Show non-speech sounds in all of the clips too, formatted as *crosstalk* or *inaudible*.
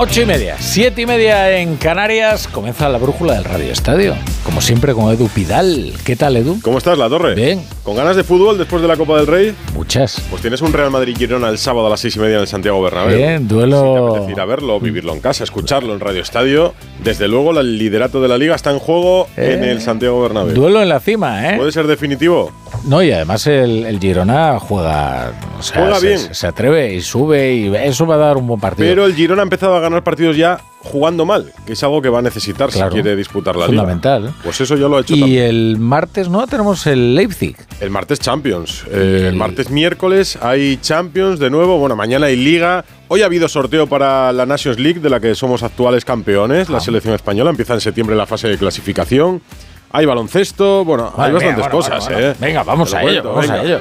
Ocho y media, siete y media en Canarias, comienza la brújula del Radio Estadio. Como siempre con Edu Pidal. ¿Qué tal, Edu? ¿Cómo estás, La Torre? Bien. ¿Con ganas de fútbol después de la Copa del Rey? Muchas. Pues tienes un Real Madrid-Girona el sábado a las seis y media en el Santiago Bernabéu. Bien, duelo... Si te ir a verlo, vivirlo en casa, escucharlo en Radio Estadio. Desde luego, el liderato de la Liga está en juego en Eh, el Santiago Bernabéu. Duelo en la cima, ¿eh? ¿Puede ser definitivo? No, y además el, el Girona juega... O sea, Juega se, bien. Se, se atreve y sube y eso va a dar un buen partido. Pero el Girona ha empezado a ganar partidos ya jugando mal, que es algo que va a necesitar Claro. si quiere disputar la Fundamental. Liga. Pues eso ya lo ha hecho y también. el martes, ¿no? Tenemos el Leipzig. El martes Champions. Eh, el martes miércoles hay Champions de nuevo. Bueno, mañana hay Liga. Hoy ha habido sorteo para la Nations League, de la que somos actuales campeones. Ah. La selección española empieza en septiembre la fase de clasificación. Hay baloncesto. Bueno, hay bastantes venga, bueno, cosas, bueno, bueno. ¿eh? Venga, vamos a ello, vamos a ello.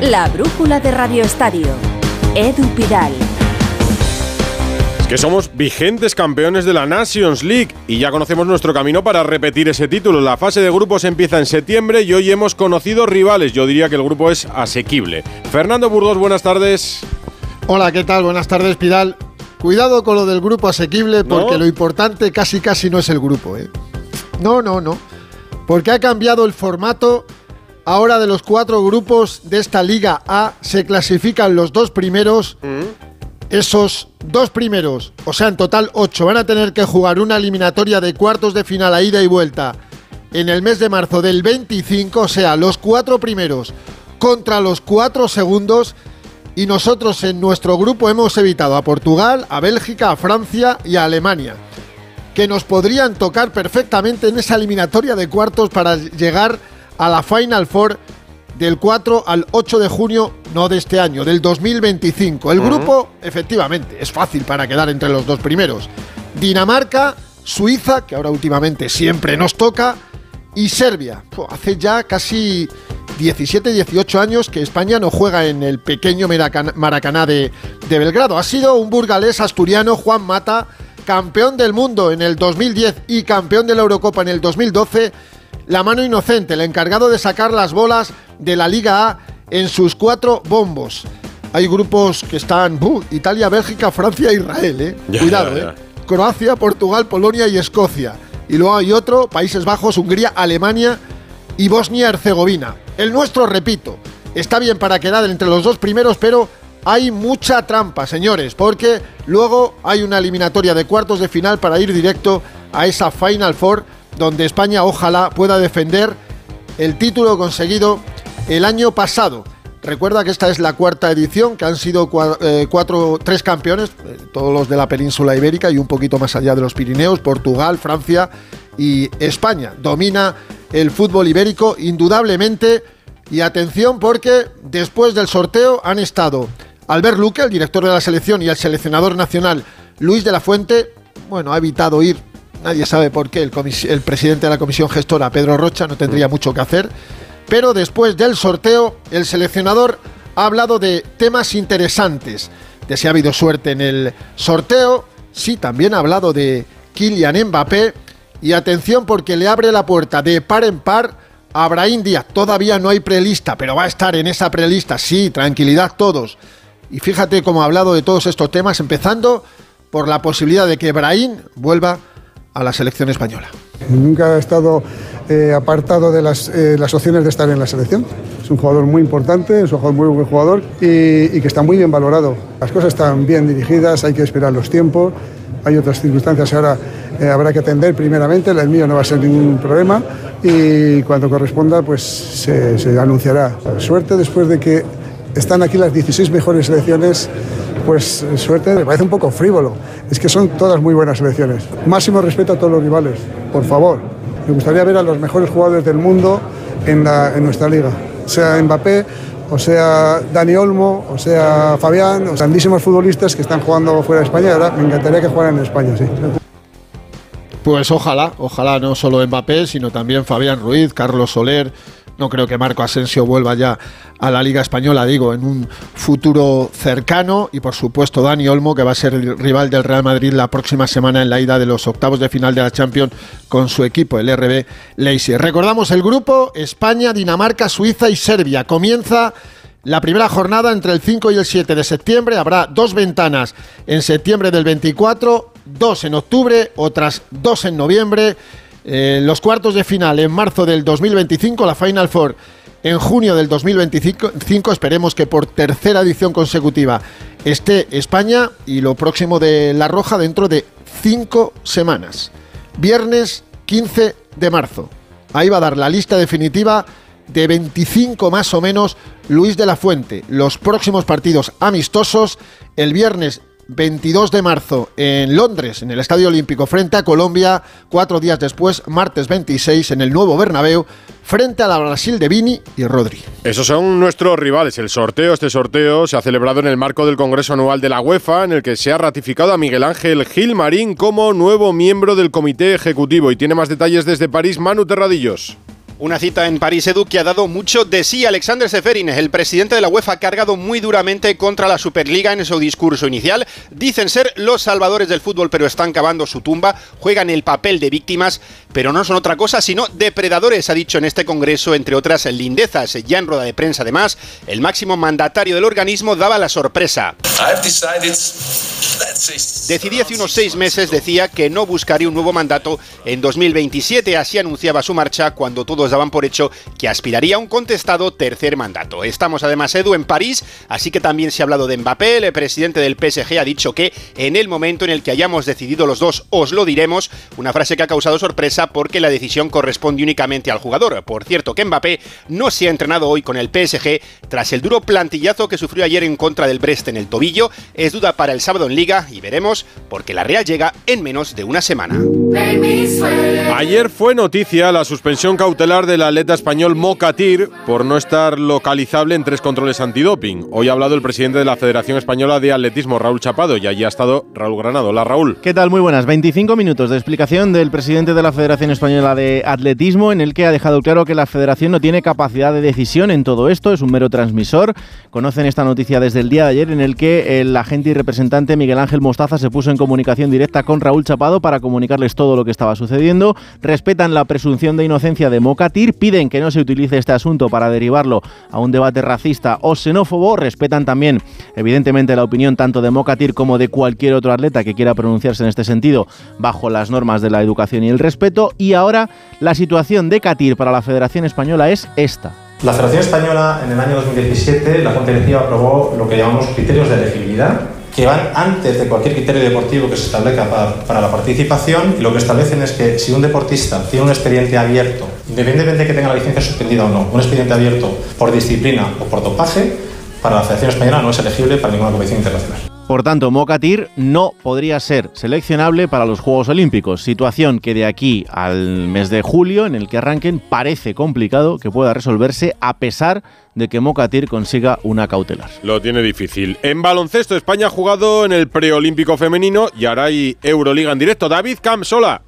La brújula de Radio Estadio. Edu Pidal. Que somos vigentes campeones de la Nations League y ya conocemos nuestro camino para repetir ese título. La fase de grupos empieza en septiembre y hoy hemos conocido rivales. Yo diría que el grupo es asequible. Fernando Burgos, buenas tardes. Hola, ¿qué tal? Buenas tardes, Pidal. Cuidado con lo del grupo asequible porque ¿No? lo importante casi casi no es el grupo, ¿eh? No, no, no. Porque ha cambiado el formato. Ahora de los cuatro grupos de esta Liga A se clasifican los dos primeros. Esos dos primeros, o sea, en total ocho, van a tener que jugar una eliminatoria de cuartos de final a ida y vuelta en el mes de marzo del 25, o sea, los cuatro primeros contra los cuatro segundos. Y nosotros en nuestro grupo hemos evitado a Portugal, a Bélgica, a Francia y a Alemania, que nos podrían tocar perfectamente en esa eliminatoria de cuartos para llegar a la Final Four del 4 al 8 de junio, no de este año, del 2025. El grupo, efectivamente, es fácil para quedar entre los dos primeros. Dinamarca, Suiza, que ahora últimamente siempre nos toca, y Serbia. Puh, hace ya casi 17, 18 años que España no juega en el pequeño Maracan- Maracaná de, de Belgrado. Ha sido un burgalés asturiano, Juan Mata, campeón del mundo en el 2010 y campeón de la Eurocopa en el 2012. La mano inocente, el encargado de sacar las bolas de la Liga A en sus cuatro bombos. Hay grupos que están buh, Italia, Bélgica, Francia Israel, ¿eh? Ya, Cuidado, ya, ya. ¿eh? Croacia, Portugal, Polonia y Escocia. Y luego hay otro, Países Bajos, Hungría, Alemania y Bosnia-Herzegovina. El nuestro, repito, está bien para quedar entre los dos primeros, pero hay mucha trampa, señores, porque luego hay una eliminatoria de cuartos de final para ir directo a esa Final Four, donde España ojalá pueda defender el título conseguido el año pasado. Recuerda que esta es la cuarta edición, que han sido eh, cuatro, tres campeones, eh, todos los de la península ibérica y un poquito más allá de los Pirineos, Portugal, Francia y España. Domina el fútbol ibérico indudablemente. Y atención porque después del sorteo han estado Albert Luque, el director de la selección, y el seleccionador nacional Luis de la Fuente. Bueno, ha evitado ir, nadie sabe por qué, el, presidente de la comisión gestora, Pedro Rocha, no tendría mucho que hacer. Pero después del sorteo, el seleccionador ha hablado de temas interesantes, de si ha habido suerte en el sorteo, sí, también ha hablado de Kylian Mbappé, y atención porque le abre la puerta de par en par a Brahim Díaz. Todavía no hay prelista, pero va a estar en esa prelista, sí, tranquilidad todos. Y fíjate cómo ha hablado de todos estos temas, empezando por la posibilidad de que Brahim vuelva a la selección española. Nunca ha estado eh, apartado de las, eh, las opciones de estar en la selección. Es un jugador muy importante, es un jugador muy buen jugador y, que está muy bien valorado. Las cosas están bien dirigidas, hay que esperar los tiempos. Hay otras circunstancias ahora eh, habrá que atender primeramente, el mío no va a ser ningún problema y cuando corresponda pues se anunciará. Suerte después de que están aquí las 16 mejores selecciones, pues suerte, me parece un poco frívolo. Es que son todas muy buenas selecciones. Máximo respeto a todos los rivales, por favor. Me gustaría ver a los mejores jugadores del mundo en, nuestra liga. Sea Mbappé, o sea Dani Olmo, o sea Fabián, o grandísimos futbolistas que están jugando fuera de España. Ahora me encantaría que jugaran en España, sí. Pues ojalá, ojalá no solo Mbappé, sino también Fabián Ruiz, Carlos Soler, No creo que Marco Asensio vuelva ya a la Liga Española, digo, en un futuro cercano. Y por supuesto, Dani Olmo, que va a ser el rival del Real Madrid la próxima semana en la ida de los octavos de final de la Champions con su equipo, el RB Leipzig. Recordamos el grupo: España, Dinamarca, Suiza y Serbia. Comienza. La primera jornada entre el 5 y el 7 de septiembre habrá dos ventanas en septiembre del 24, dos en octubre, otras dos en noviembre. Eh, los cuartos de final en marzo del 2025, la Final Four en junio del 2025. Esperemos que por tercera edición consecutiva esté España y lo próximo de La Roja dentro de cinco semanas. Viernes 15 de marzo. Ahí va a dar la lista definitiva de 25 más o menos Luis de la Fuente. Los próximos partidos amistosos el viernes 22 de marzo en Londres, en el Estadio Olímpico, frente a Colombia. Cuatro días después, martes 26, en el nuevo Bernabéu, frente a la Brasil de Vini y Rodri. Esos son nuestros rivales. El sorteo, este sorteo se ha celebrado en el marco del Congreso Anual de la UEFA, en el que se ha ratificado a Miguel Ángel Gil Marín como nuevo miembro del Comité Ejecutivo. Y tiene más detalles desde París, Manu Terradillos. Una cita en París Edu que ha dado mucho de sí. Alexander Seferin, el presidente de la UEFA, ha cargado muy duramente contra la Superliga en su discurso inicial. Dicen ser los salvadores del fútbol, pero están cavando su tumba. Juegan el papel de víctimas, pero no son otra cosa sino depredadores, ha dicho en este congreso, entre otras lindezas. Ya en rueda de prensa, además, el máximo mandatario del organismo daba la sorpresa. Decidí hace unos seis meses, decía, que no buscaría un nuevo mandato en 2027. Así anunciaba su marcha cuando todos daban por hecho que aspiraría a un contestado tercer mandato. Estamos además, Edu, en París, así que también se ha hablado de Mbappé. El presidente del PSG ha dicho que en el momento en el que hayamos decidido los dos, os lo diremos. Una frase que ha causado sorpresa porque la decisión corresponde únicamente al jugador. Por cierto, que Mbappé no se ha entrenado hoy con el PSG tras el duro plantillazo que sufrió ayer en contra del Brest en el tobillo. Es duda para el sábado en Liga y veremos porque la Real llega en menos de una semana. Ayer fue noticia la suspensión cautelar del atleta español Mocatir por no estar localizable en tres controles antidoping. Hoy ha hablado el presidente de la Federación Española de Atletismo, Raúl Chapado, y allí ha estado Raúl Granado. Hola Raúl. ¿Qué tal? Muy buenas. 25 minutos de explicación del presidente de la Federación Española de Atletismo en el que ha dejado claro que la federación no tiene capacidad de decisión en todo esto, es un mero transmisor. Conocen esta noticia desde el día de ayer en el que el agente y representante Miguel Ángel Mostaza se puso en comunicación directa con Raúl Chapado para comunicarles todo lo que estaba sucediendo. Respetan la presunción de inocencia de Mocatir, piden que no se utilice este asunto para derivarlo a un debate racista o xenófobo. Respetan también, evidentemente, la opinión tanto de Mocatir como de cualquier otro atleta que quiera pronunciarse en este sentido bajo las normas de la educación y el respeto. Y ahora la situación de Catir para la Federación Española es esta. La Federación Española en el año 2017, la Junta Directiva aprobó lo que llamamos criterios de elegibilidad, que van antes de cualquier criterio deportivo que se establezca para, para, la participación y lo que establecen es que si un deportista tiene un expediente abierto, independientemente de que tenga la licencia suspendida o no, un expediente abierto por disciplina o por dopaje, para la Federación Española no es elegible para ninguna competición internacional. Por tanto, Mocatir no podría ser seleccionable para los Juegos Olímpicos, situación que de aquí al mes de julio, en el que arranquen, parece complicado que pueda resolverse a pesar de que Mocatir consiga una cautelar. Lo tiene difícil. En baloncesto, España ha jugado en el preolímpico femenino y ahora hay Euroliga en directo. David Camsola.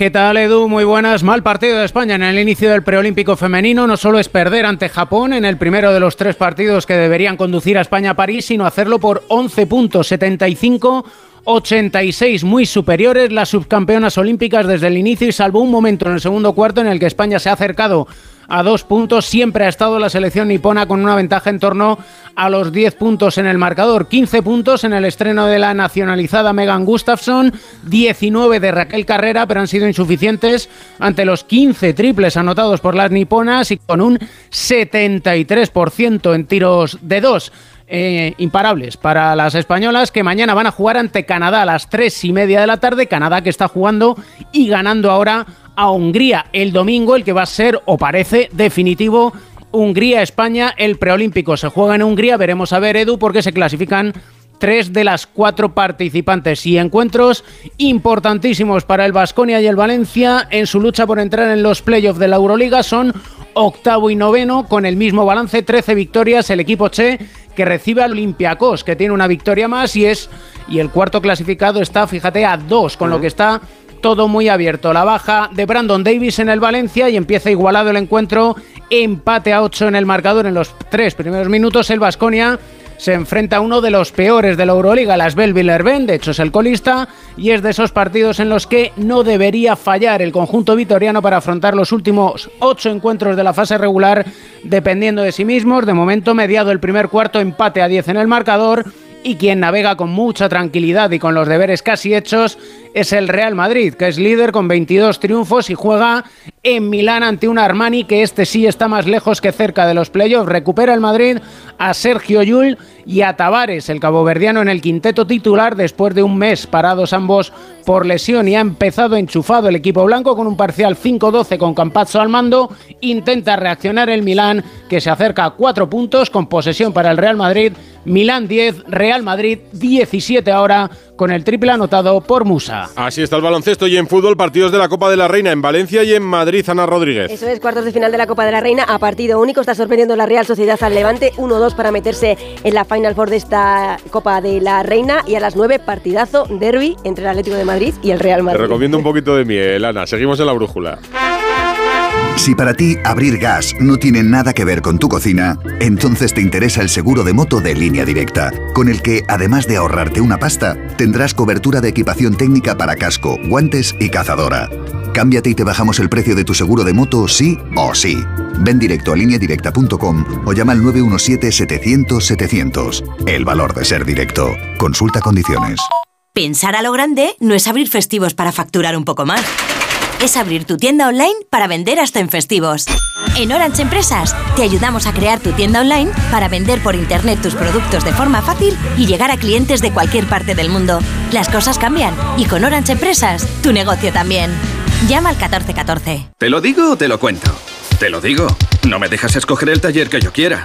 ¿Qué tal, Edu? Muy buenas. Mal partido de España en el inicio del preolímpico femenino. No solo es perder ante Japón en el primero de los tres partidos que deberían conducir a España a París, sino hacerlo por 11 puntos, 75 86 muy superiores las subcampeonas olímpicas desde el inicio y salvo un momento en el segundo cuarto en el que España se ha acercado a dos puntos. Siempre ha estado la selección nipona con una ventaja en torno a los 10 puntos en el marcador. 15 puntos en el estreno de la nacionalizada Megan Gustafsson, 19 de Raquel Carrera, pero han sido insuficientes ante los 15 triples anotados por las niponas y con un 73% en tiros de dos. Eh, imparables para las españolas que mañana van a jugar ante Canadá a las 3 y media de la tarde. Canadá que está jugando y ganando ahora a Hungría el domingo, el que va a ser o parece definitivo. Hungría-España, el preolímpico se juega en Hungría. Veremos a ver, Edu, porque se clasifican tres de las cuatro participantes y encuentros importantísimos para el Vasconia y el Valencia en su lucha por entrar en los playoffs de la Euroliga. Son octavo y noveno con el mismo balance, 13 victorias. El equipo Che que recibe al Olympiacos, que tiene una victoria más y es y el cuarto clasificado está, fíjate, a dos, con lo que está todo muy abierto. La baja de Brandon Davis en el Valencia y empieza igualado el encuentro. Empate a 8 en el marcador en los tres primeros minutos. El Vasconia se enfrenta a uno de los peores de la Euroliga, las Belvillerben, de hecho es el colista, y es de esos partidos en los que no debería fallar el conjunto vitoriano para afrontar los últimos ocho encuentros de la fase regular, dependiendo de sí mismos. De momento, mediado el primer cuarto, empate a 10 en el marcador y quien navega con mucha tranquilidad y con los deberes casi hechos es el Real Madrid, que es líder con 22 triunfos y juega en Milán ante un Armani que este sí está más lejos que cerca de los playoffs. Recupera el Madrid a Sergio Yul y a Tavares, el caboverdiano en el quinteto titular después de un mes parados ambos por lesión y ha empezado enchufado el equipo blanco con un parcial 5-12 con Campazzo al mando. Intenta reaccionar el Milán que se acerca a cuatro puntos con posesión para el Real Madrid. Milán 10, Real Madrid 17 ahora con el triple anotado por Musa. Así está el baloncesto y en fútbol, partidos de la Copa de la Reina en Valencia y en Madrid, Ana Rodríguez. Eso es, cuartos de final de la Copa de la Reina a partido único. Está sorprendiendo la Real Sociedad al Levante 1-2 para meterse en la Final Four de esta Copa de la Reina y a las 9 partidazo derby entre el Atlético de Madrid y el Real Madrid. Te recomiendo un poquito de miel, Ana. Seguimos en la brújula. Si para ti abrir gas no tiene nada que ver con tu cocina, entonces te interesa el seguro de moto de línea directa, con el que, además de ahorrarte una pasta, tendrás cobertura de equipación técnica para casco, guantes y cazadora. Cámbiate y te bajamos el precio de tu seguro de moto sí o sí. Ven directo a lineadirecta.com o llama al 917-700-700. El valor de ser directo. Consulta condiciones. Pensar a lo grande no es abrir festivos para facturar un poco más es abrir tu tienda online para vender hasta en festivos. En Orange Empresas te ayudamos a crear tu tienda online para vender por internet tus productos de forma fácil y llegar a clientes de cualquier parte del mundo. Las cosas cambian y con Orange Empresas tu negocio también. Llama al 1414. ¿Te lo digo o te lo cuento? Te lo digo. No me dejas escoger el taller que yo quiera.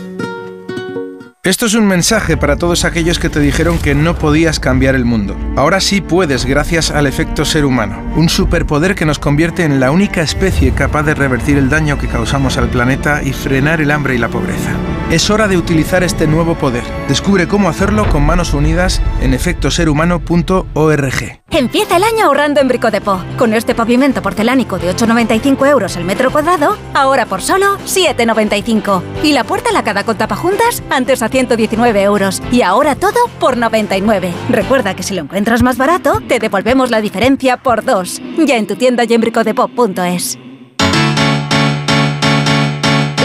Esto es un mensaje para todos aquellos que te dijeron que no podías cambiar el mundo. Ahora sí puedes gracias al efecto ser humano, un superpoder que nos convierte en la única especie capaz de revertir el daño que causamos al planeta y frenar el hambre y la pobreza. Es hora de utilizar este nuevo poder. Descubre cómo hacerlo con manos unidas en efectoserhumano.org. Empieza el año ahorrando en Bricodepo. Con este pavimento porcelánico de 8,95 euros el metro cuadrado, ahora por solo 7,95. Y la puerta lacada con tapajuntas, antes a 119 euros. Y ahora todo por 99. Recuerda que si lo encuentras más barato, te devolvemos la diferencia por dos. Ya en tu tienda y en bricodepo.es.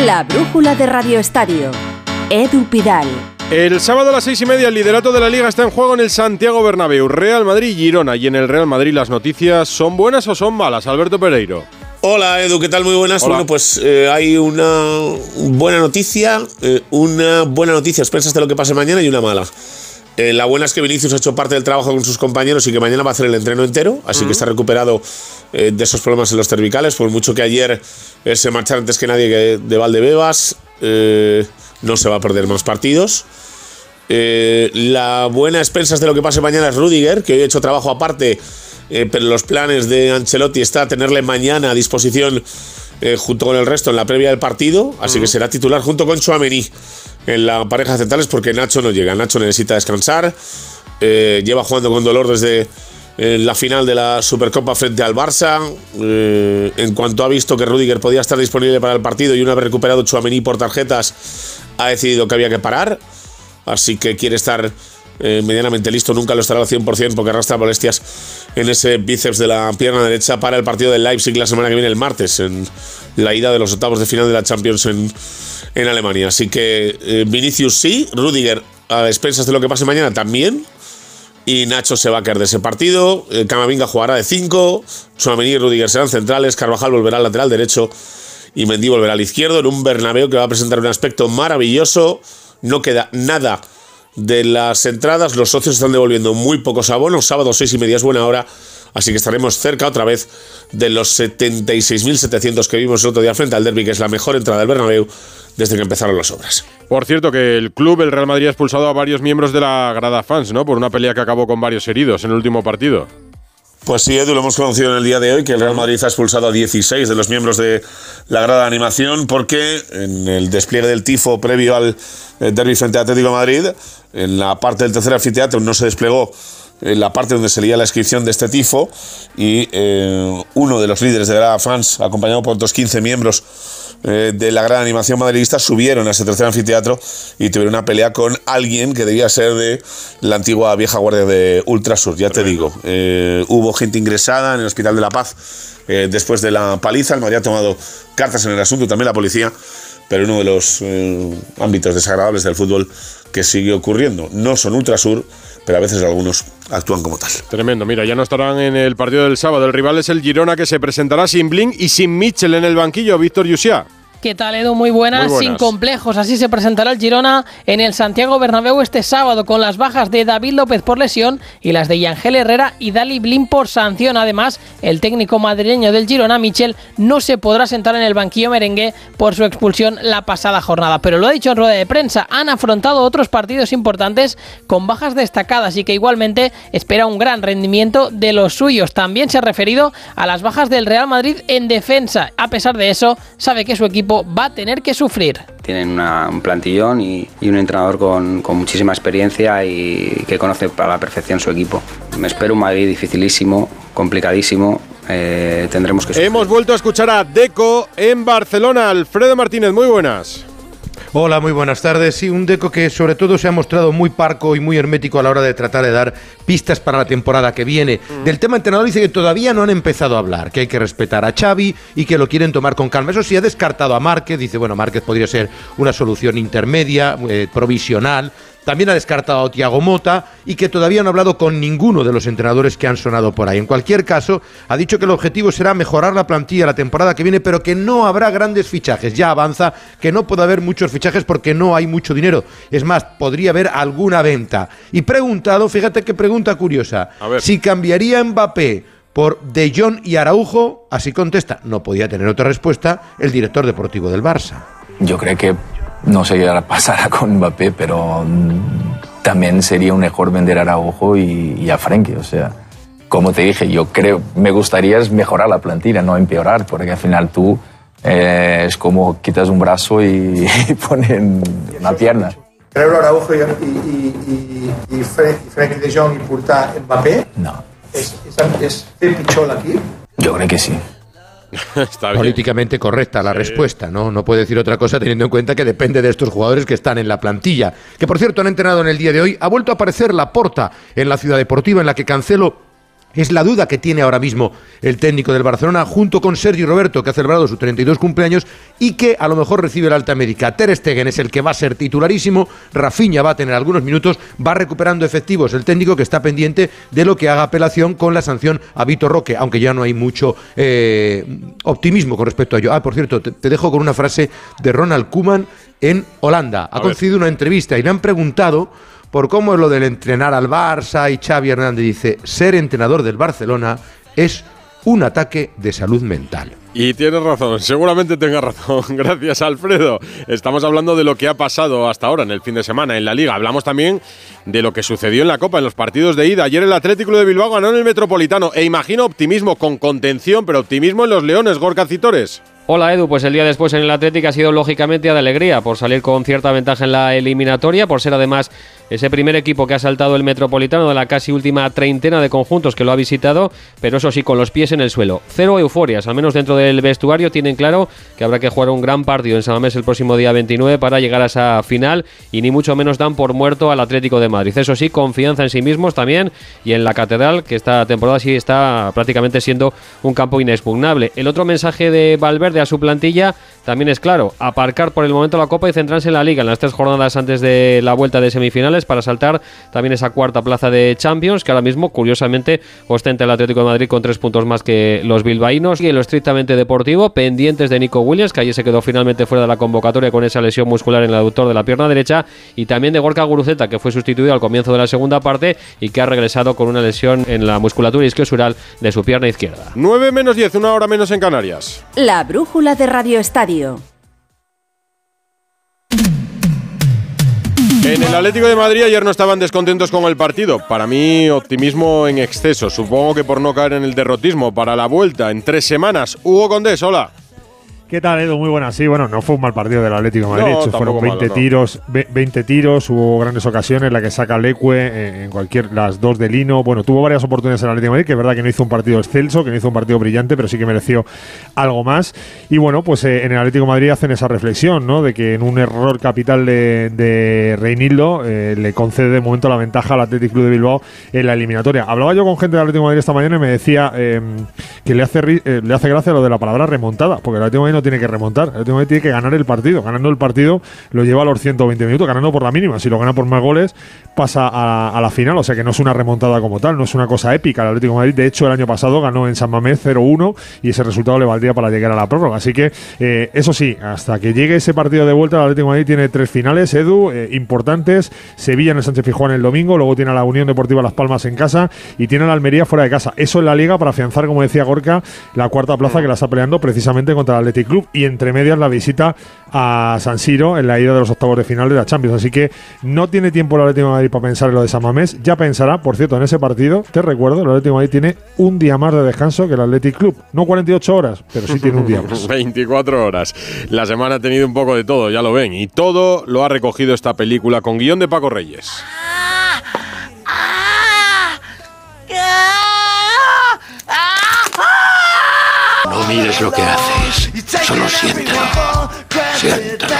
La brújula de Radio Estadio. Edu Pidal. El sábado a las seis y media el liderato de la liga está en juego en el Santiago Bernabéu, Real Madrid y Girona. Y en el Real Madrid las noticias son buenas o son malas, Alberto Pereiro. Hola Edu, ¿qué tal? Muy buenas. Bueno, pues eh, hay una buena noticia, eh, una buena noticia, expensas de lo que pase mañana y una mala. Eh, la buena es que Vinicius ha hecho parte del trabajo con sus compañeros y que mañana va a hacer el entreno entero, así que está recuperado de esos problemas en los cervicales, por mucho que ayer se marchara antes que nadie de Valdebebas, no se va a perder más partidos. la buena expensas de lo que pase mañana es Rudiger, que hoy ha hecho trabajo aparte eh, pero los planes de Ancelotti está tenerle mañana a disposición eh, junto con el resto en la previa del partido, así que será titular junto con Chouameni en la pareja centrales porque Nacho no llega, Nacho necesita descansar, eh, lleva jugando con dolor desde la final de la Supercopa frente al Barça, en cuanto ha visto que Rudiger podía estar disponible para el partido y una vez recuperado Chouameni por tarjetas, ha decidido que había que parar, así que quiere estar eh, medianamente listo, nunca lo estará al 100% porque arrastra molestias en ese bíceps de la pierna derecha para el partido del Leipzig la semana que viene, el martes, en la ida de los octavos de final de la Champions en, en Alemania. Así que eh, Vinicius sí, Rudiger a expensas de lo que pase mañana también. Y Nacho se va a caer de ese partido. Eh, Camavinga jugará de 5. Suamení y Rudiger serán centrales. Carvajal volverá al lateral derecho. Y Mendy volverá al izquierdo en un Bernabéu que va a presentar un aspecto maravilloso. No queda nada de las entradas. Los socios están devolviendo muy pocos abonos. Sábado seis y media es buena hora. Así que estaremos cerca otra vez de los 76.700 que vimos el otro día frente al Derby, que es la mejor entrada del Bernabéu desde que empezaron las obras. Por cierto, que el club, el Real Madrid, ha expulsado a varios miembros de la grada fans, ¿no? Por una pelea que acabó con varios heridos en el último partido. Pues sí, Edu, lo hemos conocido en el día de hoy, que el Real Madrid ha expulsado a 16 de los miembros de la grada de animación porque en el despliegue del tifo previo al eh, derby frente a Atlético de Madrid, en la parte del tercer anfiteatro no se desplegó la parte donde se leía la inscripción de este tifo y eh, uno de los líderes de la fans, acompañado por otros 15 miembros eh, de la gran animación madridista subieron a ese tercer anfiteatro y tuvieron una pelea con alguien que debía ser de la antigua vieja guardia de Ultrasur, ya te digo. Eh, hubo gente ingresada en el Hospital de la Paz eh, después de la paliza, el Madrid ha tomado cartas en el asunto, también la policía, pero uno de los ámbitos desagradables del fútbol que sigue ocurriendo. No son Ultrasur, pero a veces algunos actúan como tal. Tremendo, mira, ya no estarán en el partido del sábado. El rival es el Girona que se presentará sin Blink y sin Mitchell en el banquillo, Víctor Yusia. ¿Qué tal, Edu? Muy buenas, Muy buenas. sin complejos. Así se presentará el Girona en el Santiago Bernabéu este sábado, con las bajas de David López por lesión y las de Yangel Herrera y Dali Blin por sanción. Además, el técnico madrileño del Girona, Michel, no se podrá sentar en el banquillo merengue por su expulsión la pasada jornada. Pero lo ha dicho en rueda de prensa, han afrontado otros partidos importantes con bajas destacadas y que igualmente espera un gran rendimiento de los suyos. También se ha referido a las bajas del Real Madrid en defensa. A pesar de eso, sabe que su equipo va a tener que sufrir. Tienen una- un plantillón y, y un entrenador con, con muchísima experiencia y que conoce a la perfección su equipo. Me espero un Madrid dificilísimo, complicadísimo. eh, tendremos que sufrir. Hemos vuelto a escuchar a Deco en Barcelona. Alfredo Martínez, muy buenas. Hola, muy buenas tardes. Sí, un Deco que sobre todo se ha mostrado muy parco y muy hermético a la hora de tratar de dar pistas para la temporada que viene. Del tema entrenador dice que todavía no han empezado a hablar, que hay que respetar a Xavi y que lo quieren tomar con calma. Eso sí, ha descartado a Márquez, dice, bueno, Márquez podría ser una solución intermedia, eh, provisional. También ha descartado a Tiago Mota y que todavía no ha hablado con ninguno de los entrenadores que han sonado por ahí. En cualquier caso, ha dicho que el objetivo será mejorar la plantilla la temporada que viene, pero que no habrá grandes fichajes. Ya avanza que no puede haber muchos fichajes porque no hay mucho dinero. Es más, podría haber alguna venta. Y preguntado, fíjate qué pregunta curiosa, si cambiaría Mbappé por De Jong y Araujo, así contesta, no podía tener otra respuesta, el director deportivo del Barça. Yo creo que no sé qué pasará con Mbappé, pero mm, también sería un mejor vender a Araujo y, y a Frenkie. O sea, como te dije, yo creo, me gustaría es mejorar la plantilla, no empeorar, porque al final tú eh, es como quitas un brazo y, *laughs* y ponen una pierna. treure Araujo i, Fre i Frenkie de Jong i portar Mbappé No. és fer pitjor l'equip? Yo creo que sí. *laughs* Está bien. políticamente correcta la respuesta, ¿no? No puede decir otra cosa teniendo en cuenta que depende de estos jugadores que están en la plantilla. Que por cierto han entrenado en el día de hoy. Ha vuelto a aparecer la porta en la ciudad deportiva en la que Cancelo es la duda que tiene ahora mismo el técnico del Barcelona junto con Sergio Roberto que ha celebrado su 32 cumpleaños y que a lo mejor recibe la alta médica. Ter Stegen es el que va a ser titularísimo, Rafinha va a tener algunos minutos, va recuperando efectivos el técnico que está pendiente de lo que haga apelación con la sanción a Vitor Roque, aunque ya no hay mucho eh, optimismo con respecto a ello. Ah, por cierto, te, te dejo con una frase de Ronald Koeman en Holanda. Ha A ver. concedido una entrevista y le han preguntado por cómo es lo del entrenar al Barça y Xavi Hernández dice, ser entrenador del Barcelona es un ataque de salud mental. Y tienes razón, seguramente tenga razón. *laughs* Gracias, Alfredo. Estamos hablando de lo que ha pasado hasta ahora en el fin de semana en la Liga. Hablamos también de lo que sucedió en la Copa, en los partidos de ida. Ayer el Atlético de Bilbao ganó en el Metropolitano. E imagino optimismo con contención, pero optimismo en los Leones, Gorka Citores. Hola Edu, pues el día después en el Atlético ha sido lógicamente de alegría por salir con cierta ventaja en la eliminatoria, por ser además ese primer equipo que ha saltado el Metropolitano de la casi última treintena de conjuntos que lo ha visitado, pero eso sí, con los pies en el suelo. Cero euforias, al menos dentro del vestuario tienen claro que habrá que jugar un gran partido en San Mamés el próximo día 29 para llegar a esa final y ni mucho menos dan por muerto al Atlético de Madrid. Eso sí, confianza en sí mismos también y en la Catedral, que esta temporada sí está prácticamente siendo un campo inexpugnable. El otro mensaje de Valverde a su plantilla también es claro, aparcar por el momento la Copa y centrarse en la Liga en las tres jornadas antes de la vuelta de semifinales para saltar también esa cuarta plaza de Champions, que ahora mismo, curiosamente, ostenta el Atlético de Madrid con tres puntos más que los bilbaínos. Y en lo estrictamente deportivo, pendientes de Nico Williams, que allí se quedó finalmente fuera de la convocatoria con esa lesión muscular en el aductor de la pierna derecha, y también de Gorka Guruceta, que fue sustituido al comienzo de la segunda parte y que ha regresado con una lesión en la musculatura isquiosural de su pierna izquierda. 9 menos 10, una hora menos en Canarias. La brújula de Radio Estadio. En el Atlético de Madrid ayer no estaban descontentos con el partido. Para mí, optimismo en exceso. Supongo que por no caer en el derrotismo. Para la vuelta en tres semanas. Hugo Condés, hola. ¿Qué tal, Edu? Muy buenas. Sí, bueno, no fue un mal partido del Atlético de Madrid. No, fueron tampoco 20 malo, no. tiros, ve- 20 tiros, hubo grandes ocasiones, la que saca Leque eh, en cualquier las dos de Lino. Bueno, tuvo varias oportunidades el Atlético de Madrid, que es verdad que no hizo un partido excelso, que no hizo un partido brillante, pero sí que mereció algo más. Y bueno, pues eh, en el Atlético de Madrid hacen esa reflexión, ¿no? De que en un error capital de, de Reinildo eh, le concede de momento la ventaja al Atlético Club de Bilbao en la eliminatoria. Hablaba yo con gente del Atlético de Madrid esta mañana y me decía eh, que le hace, eh, le hace gracia lo de la palabra remontada, porque el Atlético de Madrid no tiene que remontar, el Atlético tiene que ganar el partido. Ganando el partido lo lleva a los 120 minutos, ganando por la mínima. Si lo gana por más goles, pasa a, a la final, o sea que no es una remontada como tal, no es una cosa épica. El Atlético de Madrid, de hecho, el año pasado ganó en San Mamés 0-1 y ese resultado le valdría para llegar a la prórroga. Así que, eh, eso sí, hasta que llegue ese partido de vuelta, el Atlético de Madrid tiene tres finales, Edu, eh, importantes. Sevilla en el Sánchez Fijuán el domingo, luego tiene a la Unión Deportiva Las Palmas en casa y tiene a la Almería fuera de casa. Eso en la liga para afianzar, como decía Gorka, la cuarta plaza que la está peleando precisamente contra el Athletic Club y entre medias la visita a San Siro en la ida de los octavos de final de la Champions. Así que no tiene tiempo el Atlético Madrid para pensar en lo de San Mamés. Ya pensará, por cierto, en ese partido, te recuerdo, el Atlético Madrid tiene un día más de descanso que el Athletic Club. No 48 horas, pero sí tiene un día más. *laughs* 24 horas. La semana ha tenido un poco de todo, ya lo ven. Y todo lo ha recogido esta película con guion de Paco Reyes. Mires lo que haces, solo siéntelo. Siéntelo.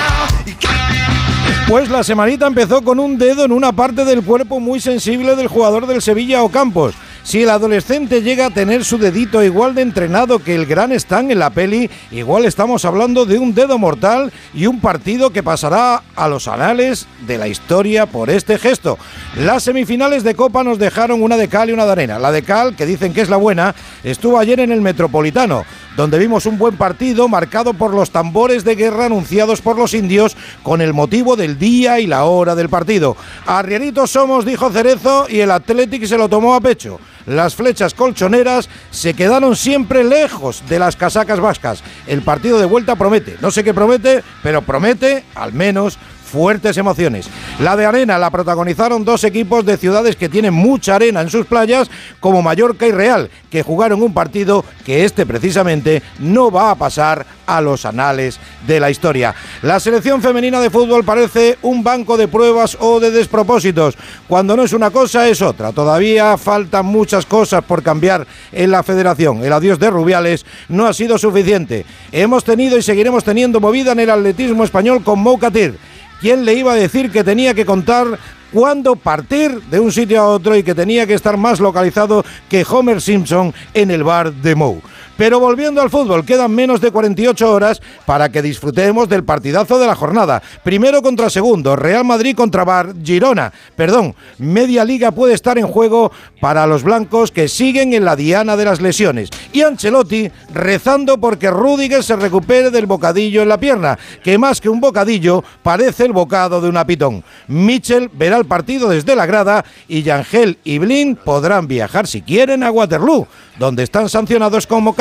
Pues la semanita empezó con un dedo en una parte del cuerpo muy sensible del jugador del Sevilla Ocampos. Si el adolescente llega a tener su dedito igual de entrenado que el gran Stan en la peli, igual estamos hablando de un dedo mortal y un partido que pasará a los anales de la historia por este gesto. Las semifinales de Copa nos dejaron una de cal y una de arena. La de cal, que dicen que es la buena, estuvo ayer en el Metropolitano donde vimos un buen partido marcado por los tambores de guerra anunciados por los indios con el motivo del día y la hora del partido. Arrieritos somos, dijo Cerezo, y el Athletic se lo tomó a pecho. Las flechas colchoneras se quedaron siempre lejos de las casacas vascas. El partido de vuelta promete. No sé qué promete, pero promete al menos fuertes emociones. La de arena la protagonizaron dos equipos de ciudades que tienen mucha arena en sus playas, como Mallorca y Real, que jugaron un partido que este precisamente no va a pasar a los anales de la historia. La selección femenina de fútbol parece un banco de pruebas o de despropósitos. Cuando no es una cosa es otra. Todavía faltan muchas cosas por cambiar en la federación. El adiós de Rubiales no ha sido suficiente. Hemos tenido y seguiremos teniendo movida en el atletismo español con Moukatir. ¿Quién le iba a decir que tenía que contar cuándo partir de un sitio a otro y que tenía que estar más localizado que Homer Simpson en el bar de Moe? Pero volviendo al fútbol, quedan menos de 48 horas para que disfrutemos del partidazo de la jornada. Primero contra segundo, Real Madrid contra Bar Girona. Perdón, media liga puede estar en juego para los blancos que siguen en la diana de las lesiones. Y Ancelotti rezando porque Rudiger se recupere del bocadillo en la pierna, que más que un bocadillo parece el bocado de una pitón. Mitchell verá el partido desde la grada y Yangel y Blin podrán viajar si quieren a Waterloo, donde están sancionados como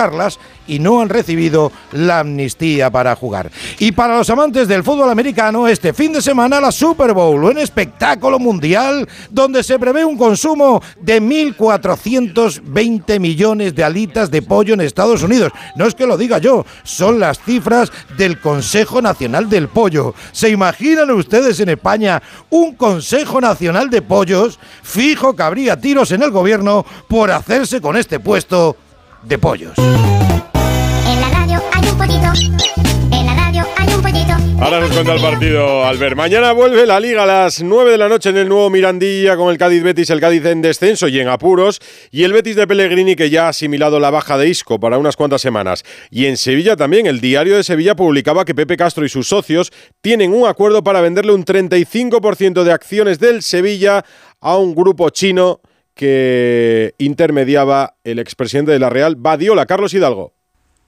Y no han recibido la amnistía para jugar. Y para los amantes del fútbol americano, este fin de semana la Super Bowl, un espectáculo mundial donde se prevé un consumo de 1.420 millones de alitas de pollo en Estados Unidos. No es que lo diga yo, son las cifras del Consejo Nacional del Pollo. ¿Se imaginan ustedes en España un Consejo Nacional de Pollos? Fijo que habría tiros en el gobierno por hacerse con este puesto de pollos. En la radio hay un pollito. En la radio hay un pollito. Ahora nos cuenta el partido, Albert. Mañana vuelve la Liga a las 9 de la noche en el nuevo Mirandilla con el Cádiz Betis, el Cádiz en descenso y en apuros, y el Betis de Pellegrini que ya ha asimilado la baja de Isco para unas cuantas semanas. Y en Sevilla también, el diario de Sevilla publicaba que Pepe Castro y sus socios tienen un acuerdo para venderle un 35% de acciones del Sevilla a un grupo chino que intermediaba el expresidente de la Real, Badiola, Carlos Hidalgo.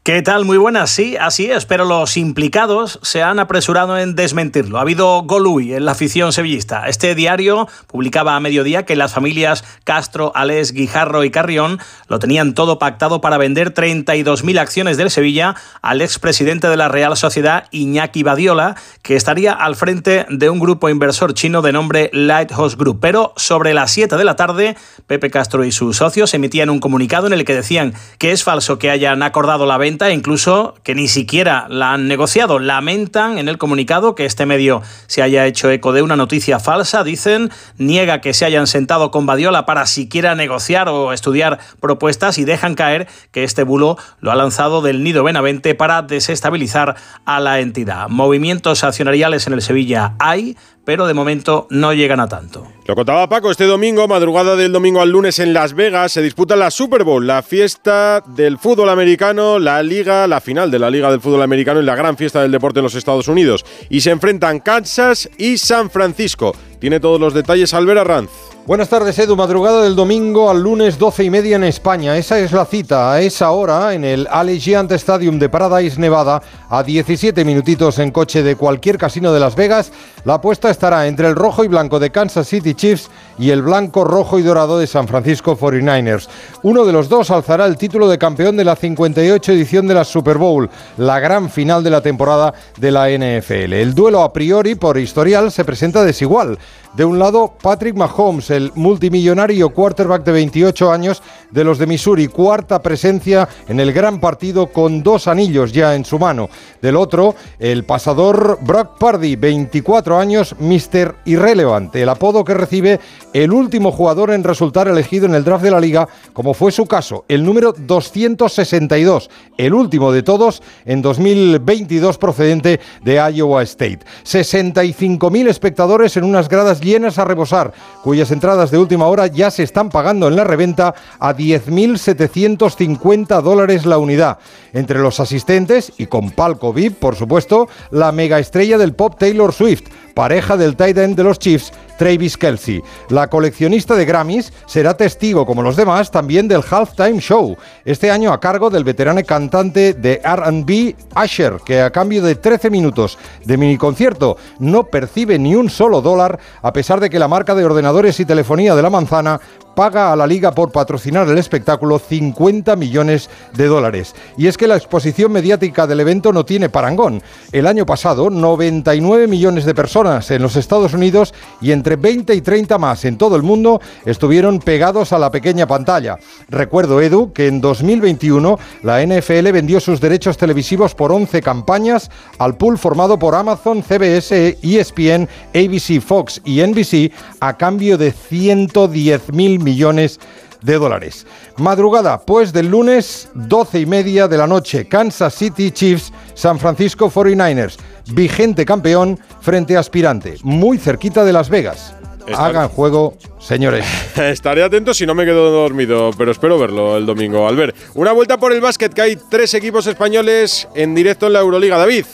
¿Qué tal? Muy buenas, sí, así es, pero los implicados se han apresurado en desmentirlo. Ha habido golui en la afición sevillista. Este diario publicaba a mediodía que las familias Castro, Alés, Guijarro y Carrión lo tenían todo pactado para vender 32.000 acciones del Sevilla al expresidente de la Real Sociedad, Iñaki Badiola, que estaría al frente de un grupo inversor chino de nombre Lighthouse Group. Pero sobre las 7 de la tarde, Pepe Castro y sus socios emitían un comunicado en el que decían que es falso que hayan acordado la venta incluso que ni siquiera la han negociado. Lamentan en el comunicado que este medio se haya hecho eco de una noticia falsa, dicen, niega que se hayan sentado con Badiola para siquiera negociar o estudiar propuestas y dejan caer que este bulo lo ha lanzado del Nido Benavente para desestabilizar a la entidad. Movimientos accionariales en el Sevilla hay, pero de momento no llegan a tanto. Lo contaba Paco, este domingo, madrugada del domingo al lunes en Las Vegas, se disputa la Super Bowl, la fiesta del fútbol americano, la liga, la final de la Liga del Fútbol Americano y la gran fiesta del deporte en los Estados Unidos. Y se enfrentan Kansas y San Francisco. Tiene todos los detalles Albert Arranz. Buenas tardes, Edu. Madrugada del domingo al lunes 12 y media en España. Esa es la cita. A esa hora, en el Allegiant Stadium de Paradise, Nevada, a 17 minutitos en coche de cualquier casino de Las Vegas, la apuesta estará entre el rojo y blanco de Kansas City Chiefs y el blanco, rojo y dorado de San Francisco 49ers. Uno de los dos alzará el título de campeón de la 58 edición de la Super Bowl, la gran final de la temporada de la NFL. El duelo a priori, por historial, se presenta desigual. De un lado, Patrick Mahomes, multimillonario quarterback de 28 años de los de Missouri, cuarta presencia en el gran partido con dos anillos ya en su mano. Del otro, el pasador Brock Purdy, 24 años, Mr. Irrelevant, el apodo que recibe el último jugador en resultar elegido en el draft de la liga, como fue su caso, el número 262, el último de todos en 2022 procedente de Iowa State. 65.000 espectadores en unas gradas llenas a rebosar, cuyas entradas de última hora ya se están pagando en la reventa a 10.750 dólares la unidad. Entre los asistentes, y con palco VIP, por supuesto, la mega estrella del pop Taylor Swift, pareja del tight end de los Chiefs, Travis Kelsey. La coleccionista de Grammys será testigo, como los demás, también del Halftime Show, este año a cargo del veterano cantante de RB Asher, que a cambio de 13 minutos de mini concierto no percibe ni un solo dólar, a pesar de que la marca de ordenadores y telefonía de la manzana paga a la liga por patrocinar el espectáculo 50 millones de dólares. Y es que la exposición mediática del evento no tiene parangón. El año pasado, 99 millones de personas en los Estados Unidos y entre 20 y 30 más en todo el mundo estuvieron pegados a la pequeña pantalla. Recuerdo, Edu, que en 2021 la NFL vendió sus derechos televisivos por 11 campañas al pool formado por Amazon, CBS, ESPN, ABC, Fox y NBC a cambio de 110 mil millones de dólares. Madrugada, pues del lunes 12 y media de la noche, Kansas City Chiefs, San Francisco 49ers, vigente campeón frente a aspirante, muy cerquita de Las Vegas. Hagan juego, señores. *laughs* Estaré atento si no me quedo dormido, pero espero verlo el domingo. Al ver, una vuelta por el básquet, que hay tres equipos españoles en directo en la Euroliga. David.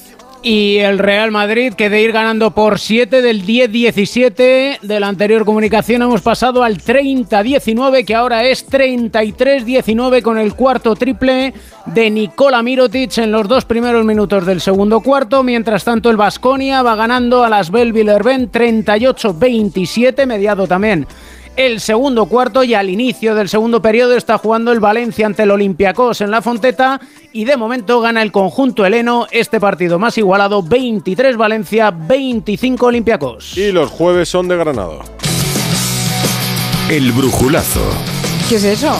Y el Real Madrid, que de ir ganando por 7 del 10-17 de la anterior comunicación, hemos pasado al 30-19, que ahora es 33-19 con el cuarto triple de Nikola Mirotic en los dos primeros minutos del segundo cuarto. Mientras tanto, el Vasconia va ganando a las Belvillerben 38-27, mediado también el segundo cuarto y al inicio del segundo periodo está jugando el Valencia ante el Olympiacos en la Fonteta y de momento gana el conjunto heleno este partido más igualado 23 Valencia 25 Olympiacos. Y los jueves son de Granado. El brujulazo ¿Qué es eso?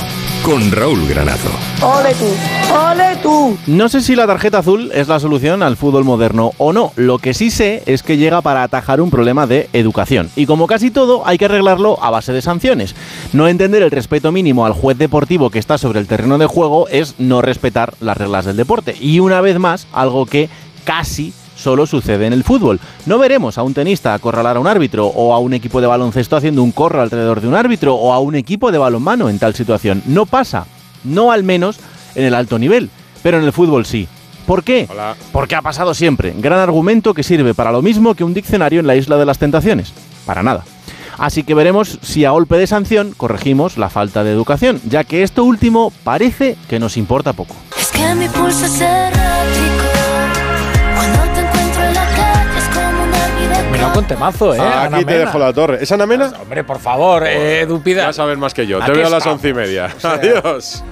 Con Raúl Granado. ¡Ole tú! ¡Ole tú! No sé si la tarjeta azul es la solución al fútbol moderno o no. Lo que sí sé es que llega para atajar un problema de educación. Y como casi todo, hay que arreglarlo a base de sanciones. No entender el respeto mínimo al juez deportivo que está sobre el terreno de juego es no respetar las reglas del deporte. Y una vez más, algo que casi solo sucede en el fútbol. No veremos a un tenista acorralar a un árbitro o a un equipo de baloncesto haciendo un corro alrededor de un árbitro o a un equipo de balonmano en tal situación. No pasa, no al menos en el alto nivel, pero en el fútbol sí. ¿Por qué? Porque ha pasado siempre. Gran argumento que sirve para lo mismo que un diccionario en la isla de las tentaciones. Para nada. Así que veremos si a golpe de sanción corregimos la falta de educación, ya que esto último parece que nos importa poco. Es que mi pulso es errático. Mira con temazo, ¿eh? Ah, Ana aquí te Mena. dejo la torre. ¿Es Ana Mena? Hombre, por favor, eh, Edu Pidal. Vas a ver más que yo. Te veo a las once y media. O sea, Adiós.